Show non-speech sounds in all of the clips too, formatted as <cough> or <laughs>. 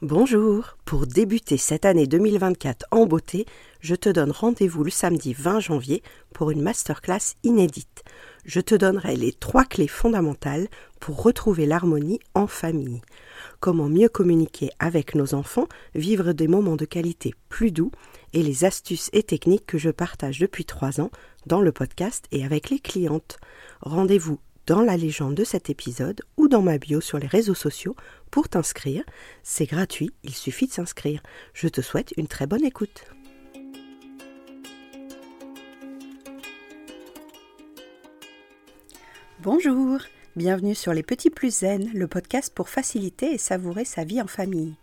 Bonjour, pour débuter cette année 2024 en beauté, je te donne rendez-vous le samedi 20 janvier pour une masterclass inédite. Je te donnerai les trois clés fondamentales pour retrouver l'harmonie en famille. Comment mieux communiquer avec nos enfants, vivre des moments de qualité plus doux et les astuces et techniques que je partage depuis trois ans dans le podcast et avec les clientes. Rendez-vous dans la légende de cet épisode ou dans ma bio sur les réseaux sociaux pour t'inscrire. C'est gratuit, il suffit de s'inscrire. Je te souhaite une très bonne écoute. Bonjour, bienvenue sur Les Petits Plus Zen, le podcast pour faciliter et savourer sa vie en famille.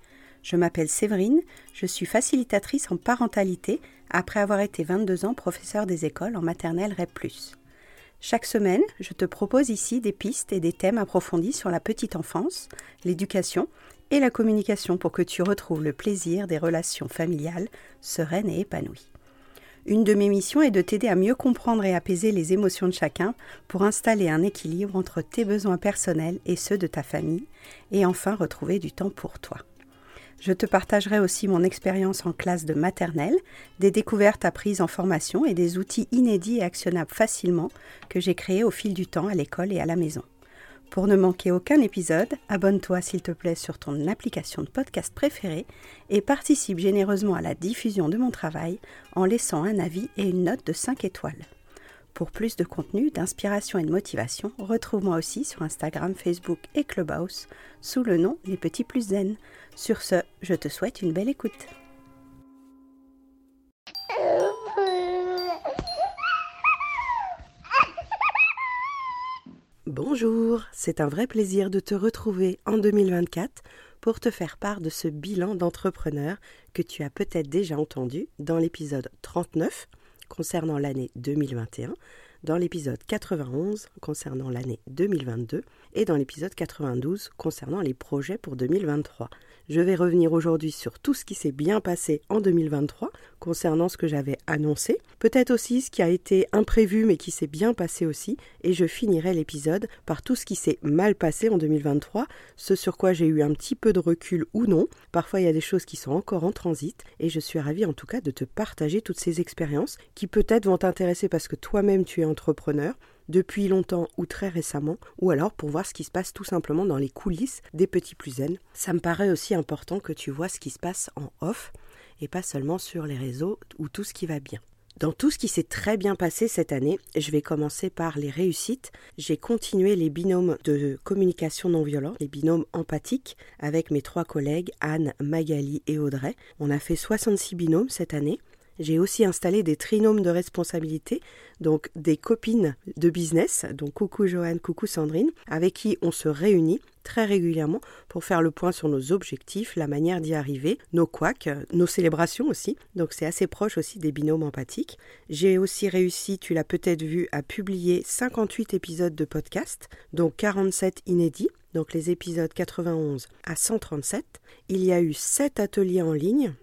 Je m'appelle Séverine, je suis facilitatrice en parentalité après avoir été 22 ans professeur des écoles en maternelle REP+. Chaque semaine, je te propose ici des pistes et des thèmes approfondis sur la petite enfance, l'éducation et la communication pour que tu retrouves le plaisir des relations familiales sereines et épanouies. Une de mes missions est de t'aider à mieux comprendre et apaiser les émotions de chacun pour installer un équilibre entre tes besoins personnels et ceux de ta famille et enfin retrouver du temps pour toi. Je te partagerai aussi mon expérience en classe de maternelle, des découvertes apprises en formation et des outils inédits et actionnables facilement que j'ai créés au fil du temps à l'école et à la maison. Pour ne manquer aucun épisode, abonne-toi s'il te plaît sur ton application de podcast préférée et participe généreusement à la diffusion de mon travail en laissant un avis et une note de 5 étoiles. Pour plus de contenu, d'inspiration et de motivation, retrouve-moi aussi sur Instagram, Facebook et Clubhouse sous le nom Les Petits Plus Zen. Sur ce, je te souhaite une belle écoute. Bonjour, c'est un vrai plaisir de te retrouver en 2024 pour te faire part de ce bilan d'entrepreneur que tu as peut-être déjà entendu dans l'épisode 39 concernant l'année 2021, dans l'épisode 91 concernant l'année 2022 et dans l'épisode 92 concernant les projets pour 2023. Je vais revenir aujourd'hui sur tout ce qui s'est bien passé en 2023 concernant ce que j'avais annoncé, peut-être aussi ce qui a été imprévu mais qui s'est bien passé aussi, et je finirai l'épisode par tout ce qui s'est mal passé en 2023, ce sur quoi j'ai eu un petit peu de recul ou non. Parfois il y a des choses qui sont encore en transit, et je suis ravie en tout cas de te partager toutes ces expériences qui peut-être vont t'intéresser parce que toi-même tu es entrepreneur, depuis longtemps ou très récemment, ou alors pour voir ce qui se passe tout simplement dans les coulisses des petits plus zen. Ça me paraît aussi important que tu vois ce qui se passe en off et pas seulement sur les réseaux ou tout ce qui va bien. Dans tout ce qui s'est très bien passé cette année, je vais commencer par les réussites. J'ai continué les binômes de communication non violente, les binômes empathiques, avec mes trois collègues Anne, Magali et Audrey. On a fait 66 binômes cette année. J'ai aussi installé des trinômes de responsabilité, donc des copines de business, donc coucou Joanne, coucou Sandrine, avec qui on se réunit très régulièrement pour faire le point sur nos objectifs, la manière d'y arriver, nos couacs, nos célébrations aussi. Donc c'est assez proche aussi des binômes empathiques. J'ai aussi réussi, tu l'as peut-être vu, à publier 58 épisodes de podcast, donc 47 inédits donc les épisodes 91 à 137. Il y a eu 7 ateliers en ligne,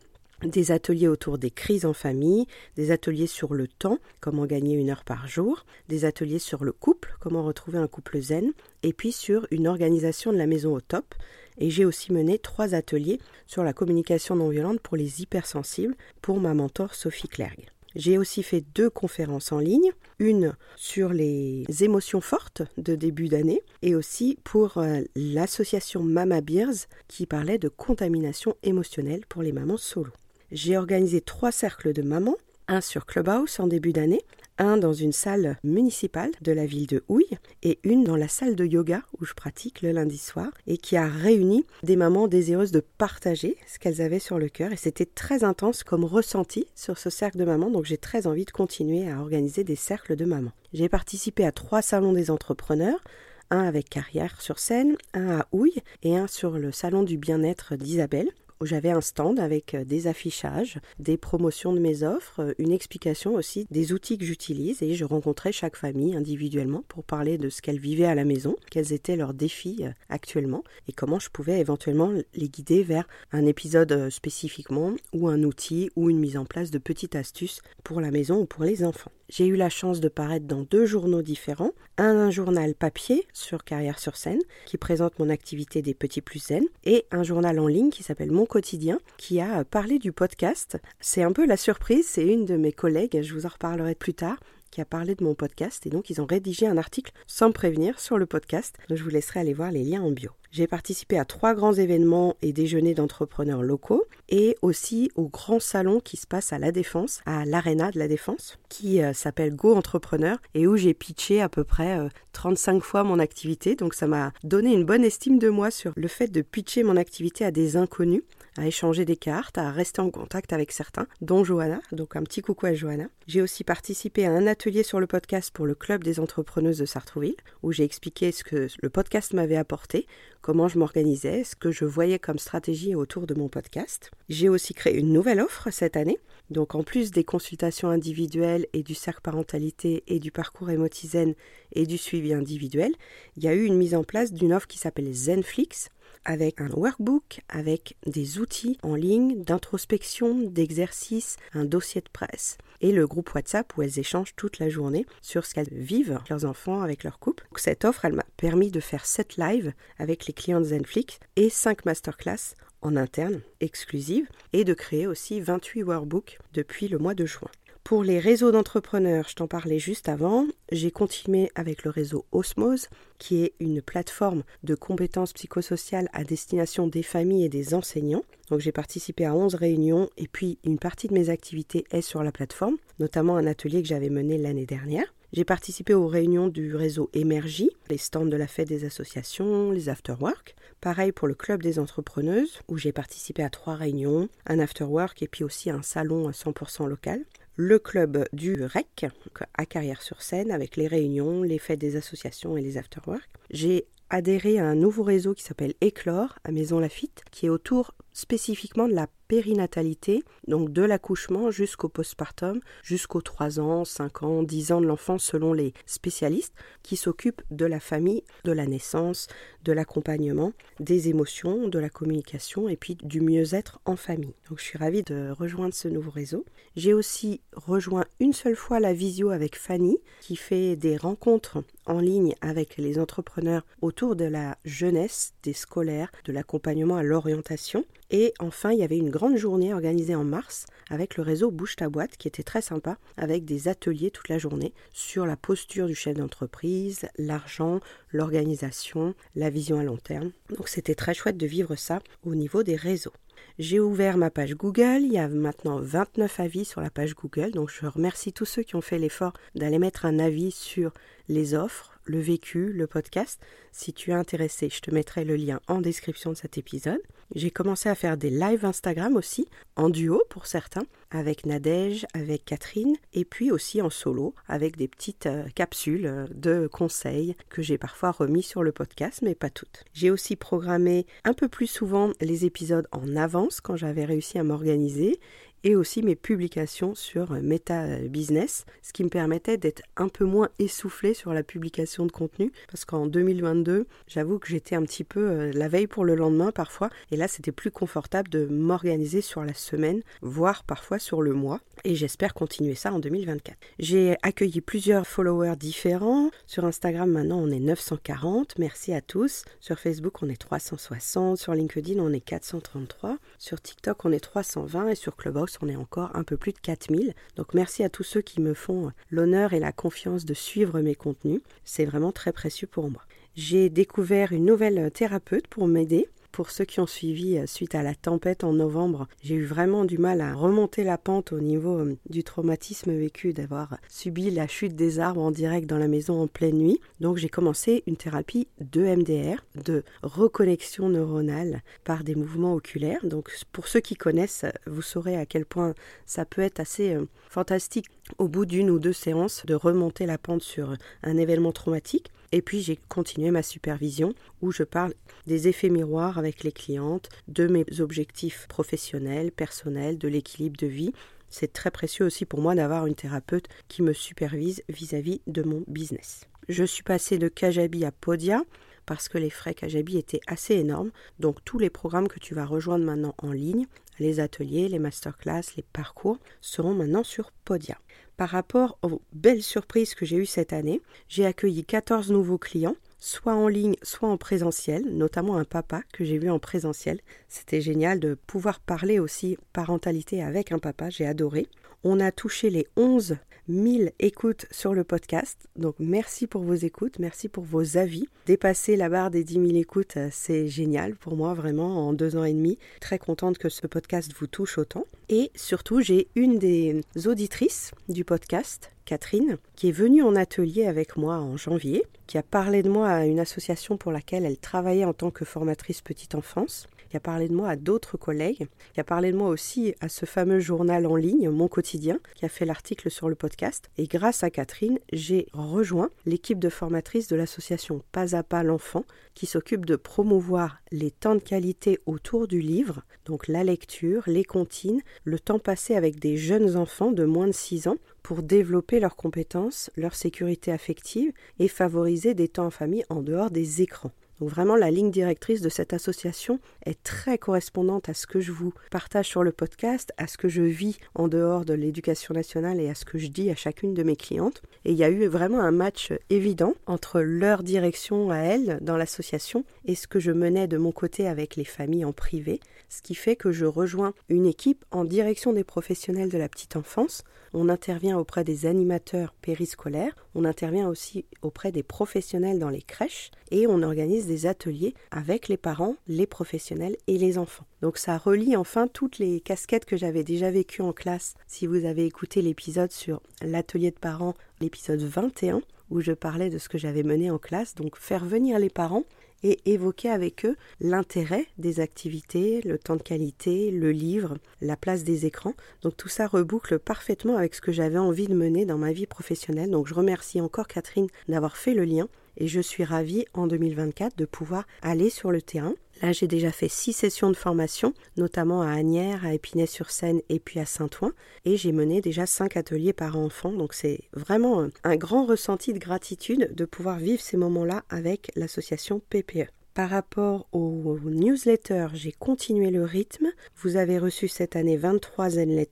des ateliers autour des crises en famille, des ateliers sur le temps, comment gagner une heure par jour, des ateliers sur le couple, comment retrouver un couple zen, et puis sur une organisation de la maison au top. Et j'ai aussi mené trois ateliers sur la communication non violente pour les hypersensibles pour ma mentor Sophie Clergue. J'ai aussi fait deux conférences en ligne, une sur les émotions fortes de début d'année et aussi pour euh, l'association Mama Beers qui parlait de contamination émotionnelle pour les mamans solo. J'ai organisé trois cercles de mamans, un sur Clubhouse en début d'année, un dans une salle municipale de la ville de Houille et une dans la salle de yoga où je pratique le lundi soir et qui a réuni des mamans désireuses de partager ce qu'elles avaient sur le cœur et c'était très intense comme ressenti sur ce cercle de mamans donc j'ai très envie de continuer à organiser des cercles de mamans. J'ai participé à trois salons des entrepreneurs, un avec Carrière sur scène, un à Houille et un sur le salon du bien-être d'Isabelle où j'avais un stand avec euh, des affichages, des promotions de mes offres, euh, une explication aussi des outils que j'utilise et je rencontrais chaque famille individuellement pour parler de ce qu'elle vivait à la maison, quels étaient leurs défis euh, actuellement et comment je pouvais éventuellement les guider vers un épisode spécifiquement ou un outil ou une mise en place de petites astuces pour la maison ou pour les enfants. J'ai eu la chance de paraître dans deux journaux différents. Un, un journal papier sur Carrière sur scène qui présente mon activité des petits plus zen et un journal en ligne qui s'appelle Mon quotidien qui a parlé du podcast. C'est un peu la surprise, c'est une de mes collègues, je vous en reparlerai plus tard, qui a parlé de mon podcast et donc ils ont rédigé un article sans me prévenir sur le podcast. je vous laisserai aller voir les liens en bio. J'ai participé à trois grands événements et déjeuners d'entrepreneurs locaux et aussi au grand salon qui se passe à La Défense, à l'Arena de La Défense, qui euh, s'appelle Go Entrepreneur et où j'ai pitché à peu près 35 euh, fois mon activité. Donc ça m'a donné une bonne estime de moi sur le fait de pitcher mon activité à des inconnus à échanger des cartes, à rester en contact avec certains, dont Johanna, donc un petit coucou à Johanna. J'ai aussi participé à un atelier sur le podcast pour le club des entrepreneuses de Sartrouville, où j'ai expliqué ce que le podcast m'avait apporté, comment je m'organisais, ce que je voyais comme stratégie autour de mon podcast. J'ai aussi créé une nouvelle offre cette année. Donc en plus des consultations individuelles et du cercle parentalité et du parcours émotizen et du suivi individuel, il y a eu une mise en place d'une offre qui s'appelle Zenflix, avec un workbook, avec des outils en ligne d'introspection, d'exercice, un dossier de presse et le groupe WhatsApp où elles échangent toute la journée sur ce qu'elles vivent, leurs enfants, avec leur couple. cette offre, elle m'a permis de faire 7 lives avec les clients de Zenflix et 5 masterclass en interne, exclusives, et de créer aussi 28 workbooks depuis le mois de juin. Pour les réseaux d'entrepreneurs, je t'en parlais juste avant, j'ai continué avec le réseau Osmose, qui est une plateforme de compétences psychosociales à destination des familles et des enseignants. Donc j'ai participé à 11 réunions et puis une partie de mes activités est sur la plateforme, notamment un atelier que j'avais mené l'année dernière. J'ai participé aux réunions du réseau Émergie, les stands de la fête des associations, les afterwork. Pareil pour le club des entrepreneuses, où j'ai participé à trois réunions, un afterwork et puis aussi un salon à 100% local le club du REC à Carrière-sur-Seine avec les réunions, les fêtes des associations et les afterwork. J'ai adhéré à un nouveau réseau qui s'appelle Éclore à Maison Lafitte, qui est autour spécifiquement de la périnatalité, donc de l'accouchement jusqu'au postpartum, jusqu'aux 3 ans, 5 ans, 10 ans de l'enfant selon les spécialistes qui s'occupent de la famille, de la naissance, de l'accompagnement, des émotions, de la communication et puis du mieux-être en famille. Donc je suis ravie de rejoindre ce nouveau réseau. J'ai aussi rejoint une seule fois la visio avec Fanny qui fait des rencontres en ligne avec les entrepreneurs autour de la jeunesse, des scolaires, de l'accompagnement à l'orientation. Et enfin, il y avait une grande journée organisée en mars avec le réseau Bouche ta boîte qui était très sympa avec des ateliers toute la journée sur la posture du chef d'entreprise, l'argent, l'organisation, la vision à long terme. Donc c'était très chouette de vivre ça au niveau des réseaux. J'ai ouvert ma page Google, il y a maintenant 29 avis sur la page Google, donc je remercie tous ceux qui ont fait l'effort d'aller mettre un avis sur les offres, le vécu, le podcast. Si tu es intéressé, je te mettrai le lien en description de cet épisode. J'ai commencé à faire des lives Instagram aussi, en duo pour certains, avec Nadège, avec Catherine, et puis aussi en solo, avec des petites euh, capsules euh, de conseils que j'ai parfois remis sur le podcast, mais pas toutes. J'ai aussi programmé un peu plus souvent les épisodes en avance quand j'avais réussi à m'organiser et aussi mes publications sur Meta Business, ce qui me permettait d'être un peu moins essoufflé sur la publication de contenu, parce qu'en 2022, j'avoue que j'étais un petit peu euh, la veille pour le lendemain parfois, et là c'était plus confortable de m'organiser sur la semaine, voire parfois sur le mois, et j'espère continuer ça en 2024. J'ai accueilli plusieurs followers différents, sur Instagram maintenant on est 940, merci à tous, sur Facebook on est 360, sur LinkedIn on est 433, sur TikTok on est 320 et sur Clubhouse on est encore un peu plus de 4000. Donc merci à tous ceux qui me font l'honneur et la confiance de suivre mes contenus. C'est vraiment très précieux pour moi. J'ai découvert une nouvelle thérapeute pour m'aider pour ceux qui ont suivi euh, suite à la tempête en novembre, j'ai eu vraiment du mal à remonter la pente au niveau euh, du traumatisme vécu d'avoir subi la chute des arbres en direct dans la maison en pleine nuit. Donc j'ai commencé une thérapie de MDR, de reconnexion neuronale par des mouvements oculaires. Donc pour ceux qui connaissent, vous saurez à quel point ça peut être assez euh, fantastique au bout d'une ou deux séances de remonter la pente sur un événement traumatique. Et puis j'ai continué ma supervision où je parle des effets miroirs avec les clientes, de mes objectifs professionnels, personnels, de l'équilibre de vie. C'est très précieux aussi pour moi d'avoir une thérapeute qui me supervise vis-à-vis de mon business. Je suis passée de Kajabi à Podia parce que les frais Kajabi étaient assez énormes. Donc tous les programmes que tu vas rejoindre maintenant en ligne, les ateliers, les masterclass, les parcours seront maintenant sur Podia. Par rapport aux belles surprises que j'ai eues cette année. J'ai accueilli 14 nouveaux clients soit en ligne, soit en présentiel, notamment un papa que j'ai vu en présentiel. C'était génial de pouvoir parler aussi parentalité avec un papa, j'ai adoré. On a touché les 11 000 écoutes sur le podcast, donc merci pour vos écoutes, merci pour vos avis. Dépasser la barre des 10 000 écoutes, euh, c'est génial pour moi vraiment en deux ans et demi. Très contente que ce podcast vous touche autant. Et surtout, j'ai une des auditrices du podcast Catherine, qui est venue en atelier avec moi en janvier, qui a parlé de moi à une association pour laquelle elle travaillait en tant que formatrice petite enfance, qui a parlé de moi à d'autres collègues, qui a parlé de moi aussi à ce fameux journal en ligne, Mon Quotidien, qui a fait l'article sur le podcast. Et grâce à Catherine, j'ai rejoint l'équipe de formatrices de l'association Pas à Pas l'Enfant, qui s'occupe de promouvoir les temps de qualité autour du livre, donc la lecture, les comptines, le temps passé avec des jeunes enfants de moins de 6 ans pour développer leurs compétences, leur sécurité affective et favoriser des temps en famille en dehors des écrans. Donc vraiment, la ligne directrice de cette association est très correspondante à ce que je vous partage sur le podcast, à ce que je vis en dehors de l'éducation nationale et à ce que je dis à chacune de mes clientes. Et il y a eu vraiment un match évident entre leur direction à elles dans l'association et ce que je menais de mon côté avec les familles en privé, ce qui fait que je rejoins une équipe en direction des professionnels de la petite enfance. On intervient auprès des animateurs périscolaires, on intervient aussi auprès des professionnels dans les crèches et on organise des ateliers avec les parents, les professionnels et les enfants. Donc ça relie enfin toutes les casquettes que j'avais déjà vécues en classe. Si vous avez écouté l'épisode sur l'atelier de parents, l'épisode 21, où je parlais de ce que j'avais mené en classe, donc faire venir les parents et évoquer avec eux l'intérêt des activités, le temps de qualité, le livre, la place des écrans. Donc tout ça reboucle parfaitement avec ce que j'avais envie de mener dans ma vie professionnelle. Donc je remercie encore Catherine d'avoir fait le lien et je suis ravie en 2024 de pouvoir aller sur le terrain. Là, j'ai déjà fait six sessions de formation, notamment à Agnières, à Épinay-sur-Seine et puis à Saint-Ouen, et j'ai mené déjà cinq ateliers par enfant, donc c'est vraiment un grand ressenti de gratitude de pouvoir vivre ces moments-là avec l'association PPE. Par rapport aux newsletters, j'ai continué le rythme. Vous avez reçu cette année 23 Zen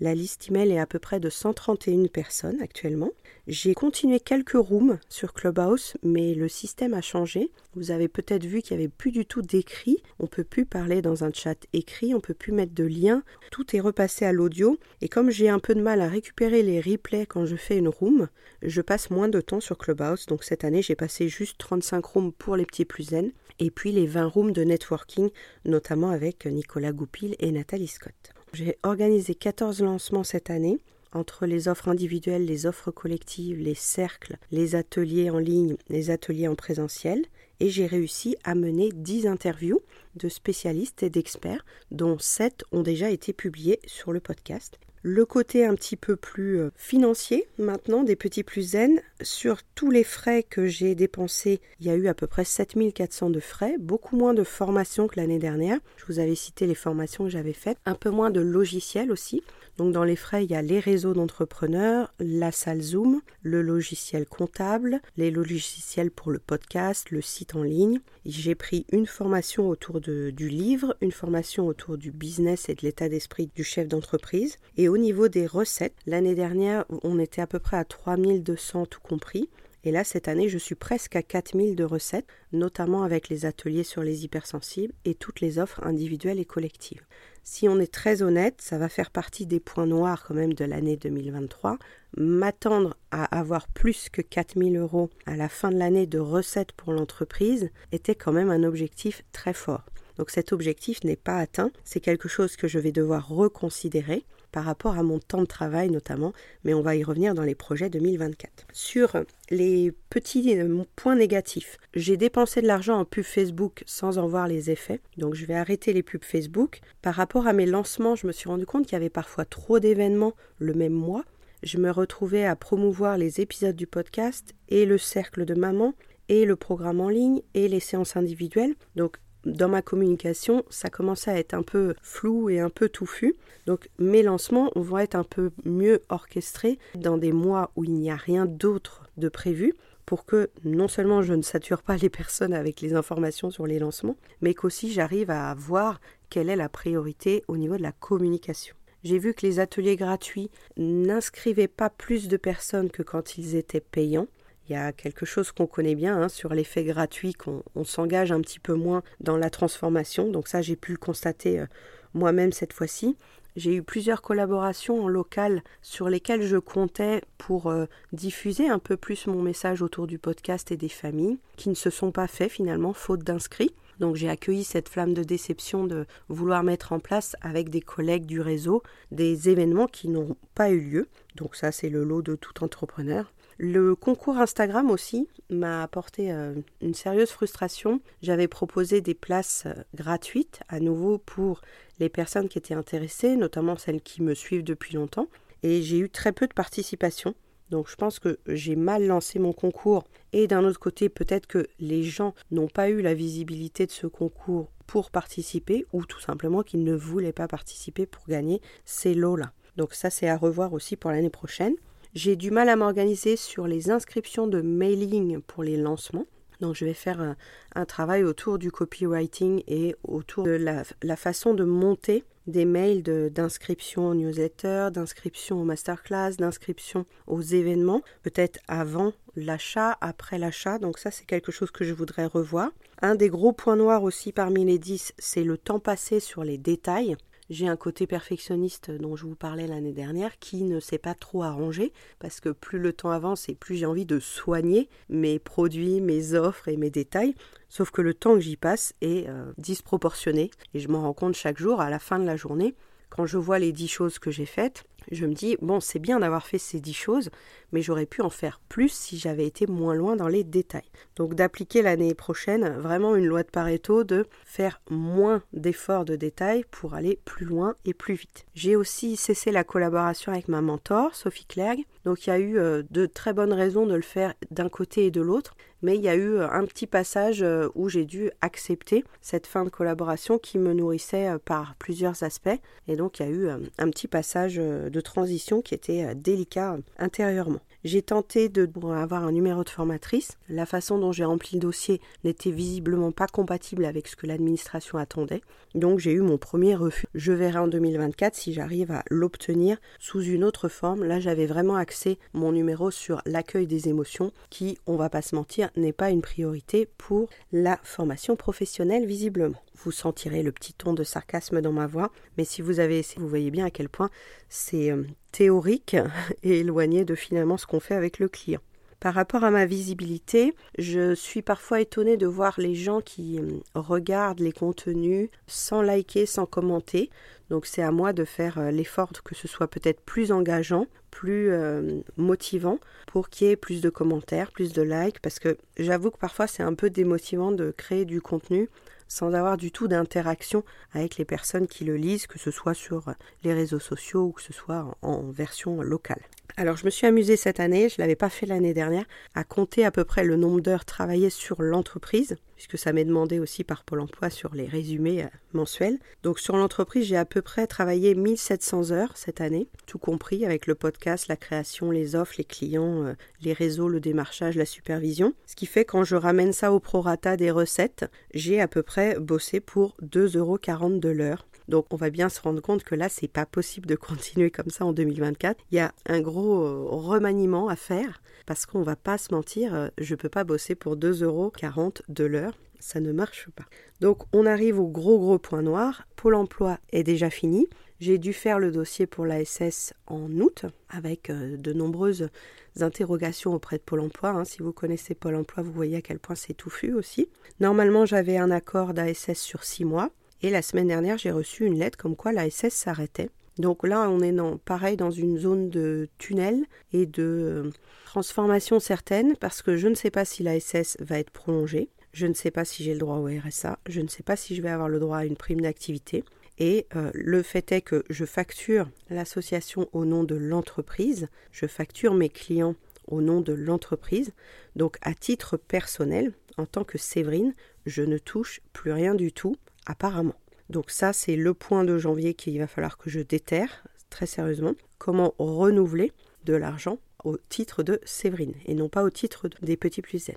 La liste email est à peu près de 131 personnes actuellement. J'ai continué quelques rooms sur Clubhouse, mais le système a changé. Vous avez peut-être vu qu'il n'y avait plus du tout d'écrit. On peut plus parler dans un chat écrit, on peut plus mettre de liens. Tout est repassé à l'audio. Et comme j'ai un peu de mal à récupérer les replays quand je fais une room, je passe moins de temps sur Clubhouse. Donc cette année, j'ai passé juste 35 rooms pour les petits plus zen. Et puis les 20 rooms de networking, notamment avec Nicolas Goupil et Nathalie Scott. J'ai organisé 14 lancements cette année entre les offres individuelles, les offres collectives, les cercles, les ateliers en ligne, les ateliers en présentiel, et j'ai réussi à mener 10 interviews de spécialistes et d'experts, dont 7 ont déjà été publiées sur le podcast le côté un petit peu plus euh, financier maintenant des petits plus zen. Sur tous les frais que j'ai dépensés, il y a eu à peu près 7400 de frais, beaucoup moins de formations que l'année dernière. Je vous avais cité les formations que j'avais faites, un peu moins de logiciels aussi. Donc dans les frais, il y a les réseaux d'entrepreneurs, la salle Zoom, le logiciel comptable, les logiciels pour le podcast, le site en ligne. J'ai pris une formation autour de, du livre, une formation autour du business et de l'état d'esprit du chef d'entreprise. Et au niveau des recettes, l'année dernière, on était à peu près à 3200 tout compris. Et là, cette année, je suis presque à 4000 de recettes, notamment avec les ateliers sur les hypersensibles et toutes les offres individuelles et collectives. Si on est très honnête, ça va faire partie des points noirs quand même de l'année 2023. M'attendre à avoir plus que 4000 euros à la fin de l'année de recettes pour l'entreprise était quand même un objectif très fort. Donc cet objectif n'est pas atteint, c'est quelque chose que je vais devoir reconsidérer par rapport à mon temps de travail notamment, mais on va y revenir dans les projets 2024. Sur les petits euh, points négatifs, j'ai dépensé de l'argent en pub Facebook sans en voir les effets, donc je vais arrêter les pubs Facebook. Par rapport à mes lancements, je me suis rendu compte qu'il y avait parfois trop d'événements le même mois. Je me retrouvais à promouvoir les épisodes du podcast et le cercle de maman et le programme en ligne et les séances individuelles. Donc dans ma communication, ça commençait à être un peu flou et un peu touffu. Donc mes lancements vont être un peu mieux orchestrés dans des mois où il n'y a rien d'autre de prévu pour que non seulement je ne sature pas les personnes avec les informations sur les lancements, mais qu'aussi j'arrive à voir quelle est la priorité au niveau de la communication. J'ai vu que les ateliers gratuits n'inscrivaient pas plus de personnes que quand ils étaient payants. Il y a quelque chose qu'on connaît bien hein, sur l'effet gratuit, qu'on s'engage un petit peu moins dans la transformation. Donc ça, j'ai pu le constater euh, moi-même cette fois-ci. J'ai eu plusieurs collaborations en local sur lesquelles je comptais pour euh, diffuser un peu plus mon message autour du podcast et des familles, qui ne se sont pas faits finalement, faute d'inscrits. Donc j'ai accueilli cette flamme de déception de vouloir mettre en place avec des collègues du réseau des événements qui n'ont pas eu lieu. Donc ça c'est le lot de tout entrepreneur. Le concours Instagram aussi m'a apporté euh, une sérieuse frustration. J'avais proposé des places euh, gratuites à nouveau pour les personnes qui étaient intéressées, notamment celles qui me suivent depuis longtemps, et j'ai eu très peu de participation. Donc je pense que j'ai mal lancé mon concours et d'un autre côté peut-être que les gens n'ont pas eu la visibilité de ce concours pour participer ou tout simplement qu'ils ne voulaient pas participer pour gagner ces lots-là. Donc ça c'est à revoir aussi pour l'année prochaine. J'ai du mal à m'organiser sur les inscriptions de mailing pour les lancements. Donc je vais faire un, travail autour du copywriting et autour de la, façon de monter des mails d'inscription aux newsletters, d'inscription aux masterclass, d'inscription aux événements, peut-être avant l'achat, après l'achat. Donc ça c'est quelque chose que je voudrais revoir. Un des gros points noirs aussi parmi les 10, c'est le temps passé sur les détails j'ai un côté perfectionniste dont je vous parlais l'année dernière qui ne s'est pas trop arrangé parce que plus le temps avance et plus j'ai envie de soigner mes produits, mes offres et mes détails. Sauf que le temps que j'y passe est euh, disproportionné et je m'en rends compte chaque jour à la fin de la journée. Quand je vois les dix choses que j'ai faites, je me dis, bon, c'est bien d'avoir fait ces dix choses, mais j'aurais pu en faire plus si j'avais été moins loin dans les détails. Donc d'appliquer l'année prochaine vraiment une loi de Pareto de faire moins d'efforts de détails pour aller plus loin et plus vite. J'ai aussi cessé la collaboration avec ma mentor, Sophie Clergue. Donc il y a eu euh, de très bonnes raisons de le faire d'un côté et de l'autre mais il y a eu euh, un petit passage euh, où j'ai dû accepter cette fin de collaboration qui me nourrissait euh, par plusieurs aspects, et donc il y a eu un petit passage de transition qui était délicat intérieurement. J'ai tenté de avoir un numéro de formatrice. La façon dont j'ai rempli le dossier n'était visiblement pas compatible avec ce que l'administration attendait. Donc j'ai eu mon premier refus. Je verrai en 2024 si j'arrive à l'obtenir sous une autre forme. Là j'avais vraiment axé mon numéro sur l'accueil des émotions qui, on va pas se mentir, n'est pas une priorité pour la formation professionnelle visiblement. Vous sentirez le petit ton de sarcasme dans ma voix, mais si vous avez essayé, vous voyez bien à quel point c'est euh, théorique <laughs> et éloigné de finalement ce qu'on fait avec le client. Par rapport à ma visibilité, je suis parfois étonnée de voir les gens qui euh, regardent les contenus sans liker, sans commenter. Donc c'est à moi de faire euh, l'effort que ce soit peut-être plus engageant, plus motivant pour qu'il y ait plus de commentaires, plus de likes, parce que j'avoue que parfois c'est un peu démotivant de créer du contenu sans avoir du tout d'interaction avec les personnes qui le lisent, que ce soit sur les réseaux sociaux ou que ce soit en version locale. Alors je me suis amusée cette année, je ne l'avais pas fait l'année dernière, à compter à peu près le nombre d'heures travaillées sur l'entreprise, puisque ça m'est demandé aussi par Pôle Emploi sur les résumés euh, mensuels. Donc sur l'entreprise, j'ai à peu près travaillé 1700 heures cette année, tout compris avec le podcast, la création, les offres, les clients, euh, les réseaux, le démarchage, la supervision. Ce qui fait quand je ramène ça au prorata des recettes, j'ai à peu près bossé pour 2,40 euros de l'heure donc on va bien se rendre compte que là, c'est pas possible de <laughs> continuer comme ça en 2024. Il y a un gros euh, remaniement à faire parce qu'on va pas se mentir, euh, je peux pas bosser pour 2,40 euros de l'heure. Ça ne marche pas. Donc on arrive au gros gros point noir. Pôle emploi est déjà fini. J'ai dû faire le dossier pour l'ASS en août avec euh, de nombreuses interrogations auprès de Pôle emploi. Hein. Si vous connaissez Pôle emploi, vous voyez à quel point c'est touffu aussi. Normalement, j'avais un accord d'ASS sur six mois. Et la semaine dernière, j'ai reçu une lettre comme quoi la SS s'arrêtait. Donc là, on est pareil dans une zone de tunnel et de euh, transformation certaine parce que je ne sais pas si la SS va être prolongée. Je ne sais pas si j'ai le droit au RSA. Je ne sais pas si je vais avoir le droit à une prime d'activité. Et euh, le fait est que je facture l'association au nom de l'entreprise. Je facture mes clients au nom de l'entreprise. Donc à titre personnel, en tant que Séverine, je ne touche plus rien du tout apparemment. Donc ça, c'est le point de janvier qu'il va falloir que je déterre très sérieusement. Comment renouveler de l'argent au titre de Séverine et non pas au titre des petits plus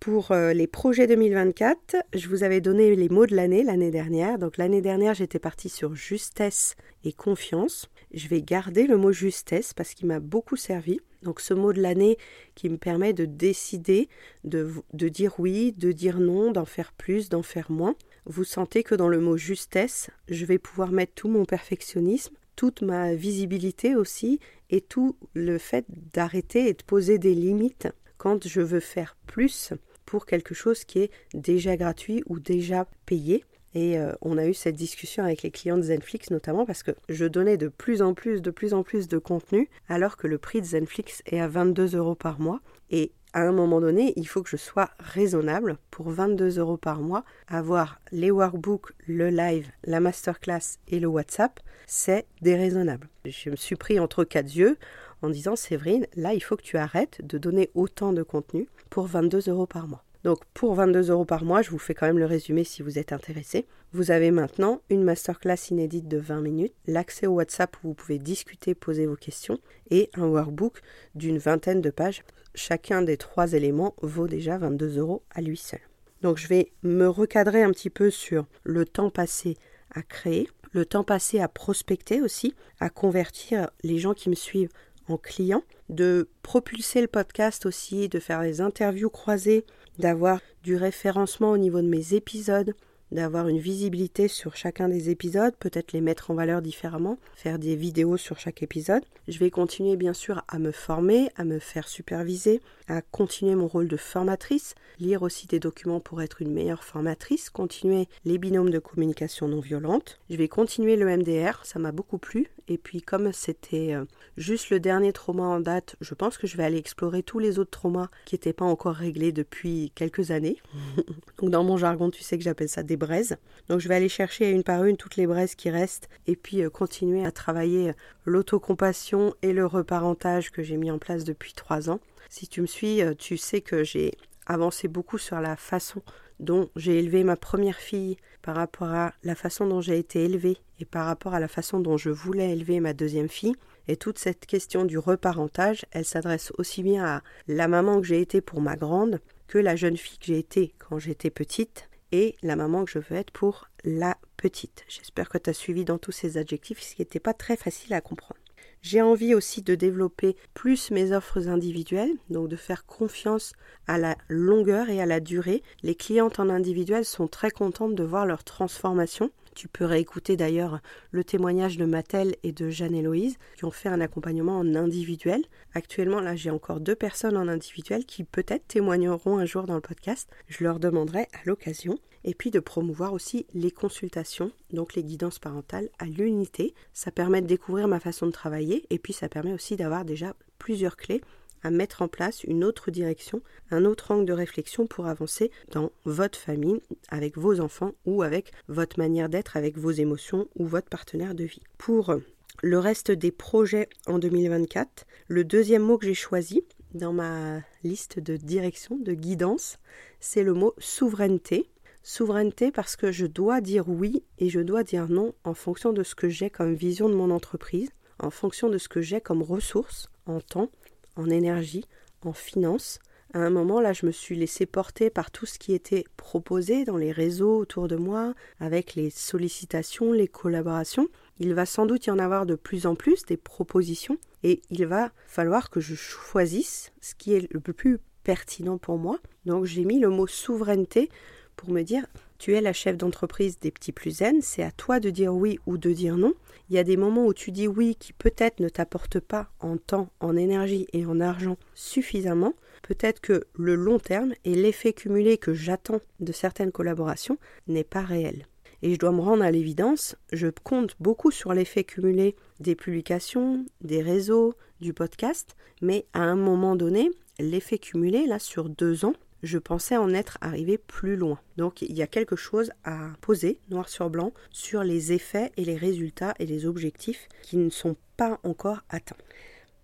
Pour euh, les projets 2024, je vous avais donné les mots de l'année l'année dernière. Donc l'année dernière, j'étais partie sur justesse et confiance. Je vais garder le mot justesse parce qu'il m'a beaucoup servi. Donc ce mot de l'année qui me permet de décider, de, de dire oui, de dire non, d'en faire plus, d'en faire moins. Vous sentez que dans le mot justesse, je vais pouvoir mettre tout mon perfectionnisme, toute ma visibilité aussi, et tout le fait d'arrêter et de poser des limites quand je veux faire plus pour quelque chose qui est déjà gratuit ou déjà payé. Et euh, on a eu cette discussion avec les clients de Zenflix notamment parce que je donnais de plus en plus, de plus en plus de contenu alors que le prix de Zenflix est à 22 euros par mois. Et à un moment donné, il faut que je sois raisonnable pour 22 euros par mois. Avoir les workbooks, le live, la masterclass et le WhatsApp, c'est déraisonnable. Je me suis pris entre quatre yeux en disant Séverine, là il faut que tu arrêtes de donner autant de contenu pour 22 euros par mois. Donc pour 22 euros par mois, je vous fais quand même le résumé si vous êtes intéressé. Vous avez maintenant une masterclass inédite de 20 minutes, l'accès au WhatsApp où vous pouvez discuter, poser vos questions, et un workbook d'une vingtaine de pages. Chacun des trois éléments vaut déjà 22 euros à lui seul. Donc je vais me recadrer un petit peu sur le temps passé à créer, le temps passé à prospecter aussi, à convertir les gens qui me suivent en client, de propulser le podcast aussi, de faire des interviews croisées, d'avoir du référencement au niveau de mes épisodes, d'avoir une visibilité sur chacun des épisodes, peut-être les mettre en valeur différemment, faire des vidéos sur chaque épisode. Je vais continuer bien sûr à me former, à me faire superviser, à continuer mon rôle de formatrice, lire aussi des documents pour être une meilleure formatrice, continuer les binômes de communication non violente. Je vais continuer le MDR, ça m'a beaucoup plu. Et puis comme c'était euh, juste le dernier trauma en date, je pense que je vais aller explorer tous les autres traumas qui n'étaient pas encore réglés depuis quelques années. <laughs> Donc dans mon jargon, tu sais que j'appelle ça des braises. Donc je vais aller chercher une par une toutes les braises qui restent et puis euh, continuer à travailler euh, l'autocompassion et le reparentage que j'ai mis en place depuis trois ans. Si tu me suis, tu sais que j'ai avancé beaucoup sur la façon dont j'ai élevé ma première fille, par rapport à la façon dont j'ai été élevée et par rapport à la façon dont je voulais élever ma deuxième fille. Et toute cette question du reparentage, elle s'adresse aussi bien à la maman que j'ai été pour ma grande que la jeune fille que j'ai été quand j'étais petite et la maman que je veux être pour la petite. J'espère que tu as suivi dans tous ces adjectifs, ce qui n'était pas très facile à comprendre. J'ai envie aussi de développer plus mes offres individuelles, donc de faire confiance à la longueur et à la durée. Les clientes en individuel sont très contentes de voir leur transformation. Tu peux réécouter d'ailleurs le témoignage de Mathel et de Jeanne-Héloïse qui ont fait un accompagnement en individuel. Actuellement, là, j'ai encore deux personnes en individuel qui peut-être témoigneront un jour dans le podcast. Je leur demanderai à l'occasion et puis de promouvoir aussi les consultations, donc les guidances parentales à l'unité. Ça permet de découvrir ma façon de travailler et puis ça permet aussi d'avoir déjà plusieurs clés à mettre en place une autre direction, un autre angle de réflexion pour avancer dans votre famille, avec vos enfants ou avec votre manière d'être, avec vos émotions ou votre partenaire de vie. Pour le reste des projets en 2024, le deuxième mot que j'ai choisi dans ma liste de direction, de guidance, c'est le mot souveraineté. Souveraineté parce que je dois dire oui et je dois dire non en fonction de ce que j'ai comme vision de mon entreprise, en fonction de ce que j'ai comme ressources en temps, en énergie, en finance. À un moment là, je me suis laissé porter par tout ce qui était proposé dans les réseaux autour de moi, avec les sollicitations, les collaborations. Il va sans doute y en avoir de plus en plus des propositions et il va falloir que je choisisse ce qui est le plus pertinent pour moi. Donc j'ai mis le mot souveraineté pour me dire tu es la chef d'entreprise des petits plus zen, c'est à toi de dire oui ou de dire non. Il y a des moments où tu dis oui qui peut-être ne t'apportent pas en temps, en énergie et en argent suffisamment. Peut-être que le long terme et l'effet cumulé que j'attends de certaines collaborations n'est pas réel. Et je dois me rendre à l'évidence, je compte beaucoup sur l'effet cumulé des publications, des réseaux, du podcast, mais à un moment donné, l'effet cumulé, là, sur deux ans, je pensais en être arrivé plus loin. Donc il y a quelque chose à poser, noir sur blanc, sur les effets et les résultats et les objectifs qui ne sont pas encore atteints.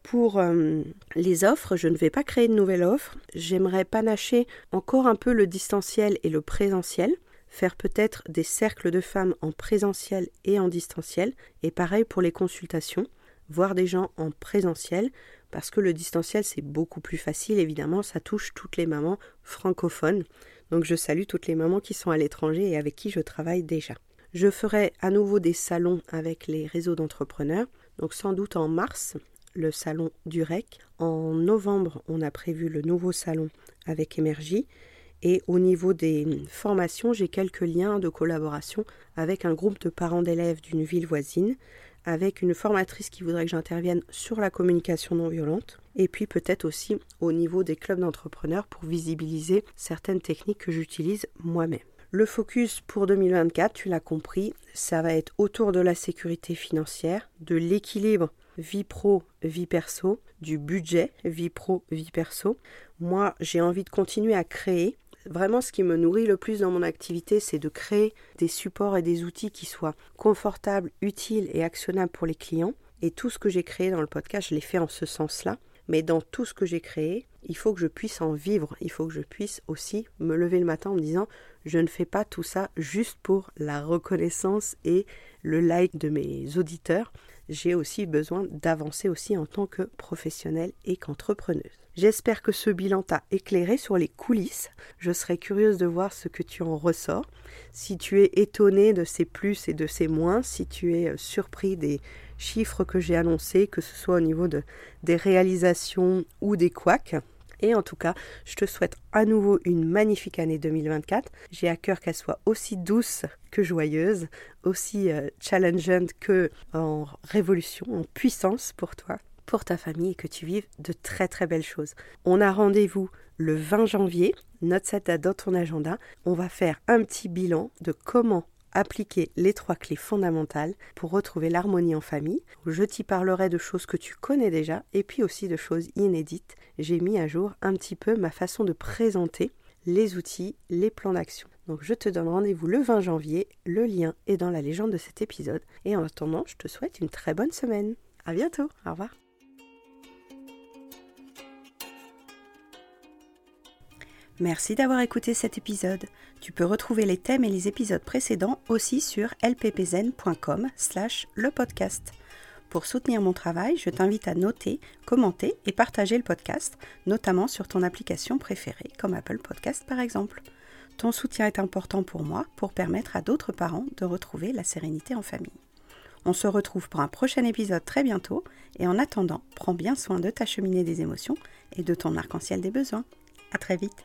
Pour euh, les offres, je ne vais pas créer de nouvelles offres. J'aimerais panacher encore un peu le distanciel et le présentiel, faire peut-être des cercles de femmes en présentiel et en distanciel, et pareil pour les consultations, voir des gens en présentiel parce que le distanciel c'est beaucoup plus facile, évidemment, ça touche toutes les mamans francophones. Donc je salue toutes les mamans qui sont à l'étranger et avec qui je travaille déjà. Je ferai à nouveau des salons avec les réseaux d'entrepreneurs, donc sans doute en mars, le salon du REC. En novembre, on a prévu le nouveau salon avec Émergie. Et au niveau des formations, j'ai quelques liens de collaboration avec un groupe de parents d'élèves d'une ville voisine, avec une formatrice qui voudrait que j'intervienne sur la communication non violente, et puis peut-être aussi au niveau des clubs d'entrepreneurs pour visibiliser certaines techniques que j'utilise moi-même. Le focus pour 2024, tu l'as compris, ça va être autour de la sécurité financière, de l'équilibre vie pro, vie perso, du budget vie pro, vie perso. Moi, j'ai envie de continuer à créer. Vraiment, ce qui me nourrit le plus dans mon activité, c'est de créer des supports et des outils qui soient confortables, utiles et actionnables pour les clients. Et tout ce que j'ai créé dans le podcast, je l'ai fait en ce sens-là. Mais dans tout ce que j'ai créé, il faut que je puisse en vivre. Il faut que je puisse aussi me lever le matin en me disant je ne fais pas tout ça juste pour la reconnaissance et le like de mes auditeurs. J'ai aussi besoin d'avancer aussi en tant que professionnelle et qu'entrepreneuse. J'espère que ce bilan t'a éclairé sur les coulisses. Je serais curieuse de voir ce que tu en ressors. Si tu es étonné de ces plus et de ces moins, si tu es surpris des chiffres que j'ai annoncés, que ce soit au niveau de, des réalisations ou des couacs, et en tout cas, je te souhaite à nouveau une magnifique année 2024. J'ai à cœur qu'elle soit aussi douce que joyeuse, aussi euh, challengeante que en révolution, en puissance pour toi, pour ta famille et que tu vives de très très belles choses. On a rendez-vous le 20 janvier. Note cette date dans ton agenda. On va faire un petit bilan de comment appliquer les trois clés fondamentales pour retrouver l'harmonie en famille. Je t'y parlerai de choses que tu connais déjà et puis aussi de choses inédites. J'ai mis à jour un petit peu ma façon de présenter les outils, les plans d'action. Donc je te donne rendez-vous le 20 janvier, le lien est dans la légende de cet épisode. Et en attendant, je te souhaite une très bonne semaine. À bientôt, au revoir. Merci d'avoir écouté cet épisode. Tu peux retrouver les thèmes et les épisodes précédents aussi sur lppzen.com slash le podcast. Pour soutenir mon travail, je t'invite à noter, commenter et partager le podcast, notamment sur ton application préférée, comme Apple Podcast par exemple. Ton soutien est important pour moi pour permettre à d'autres parents de retrouver la sérénité en famille. On se retrouve pour un prochain épisode très bientôt et en attendant, prends bien soin de ta cheminée des émotions et de ton arc-en-ciel des besoins. À très vite.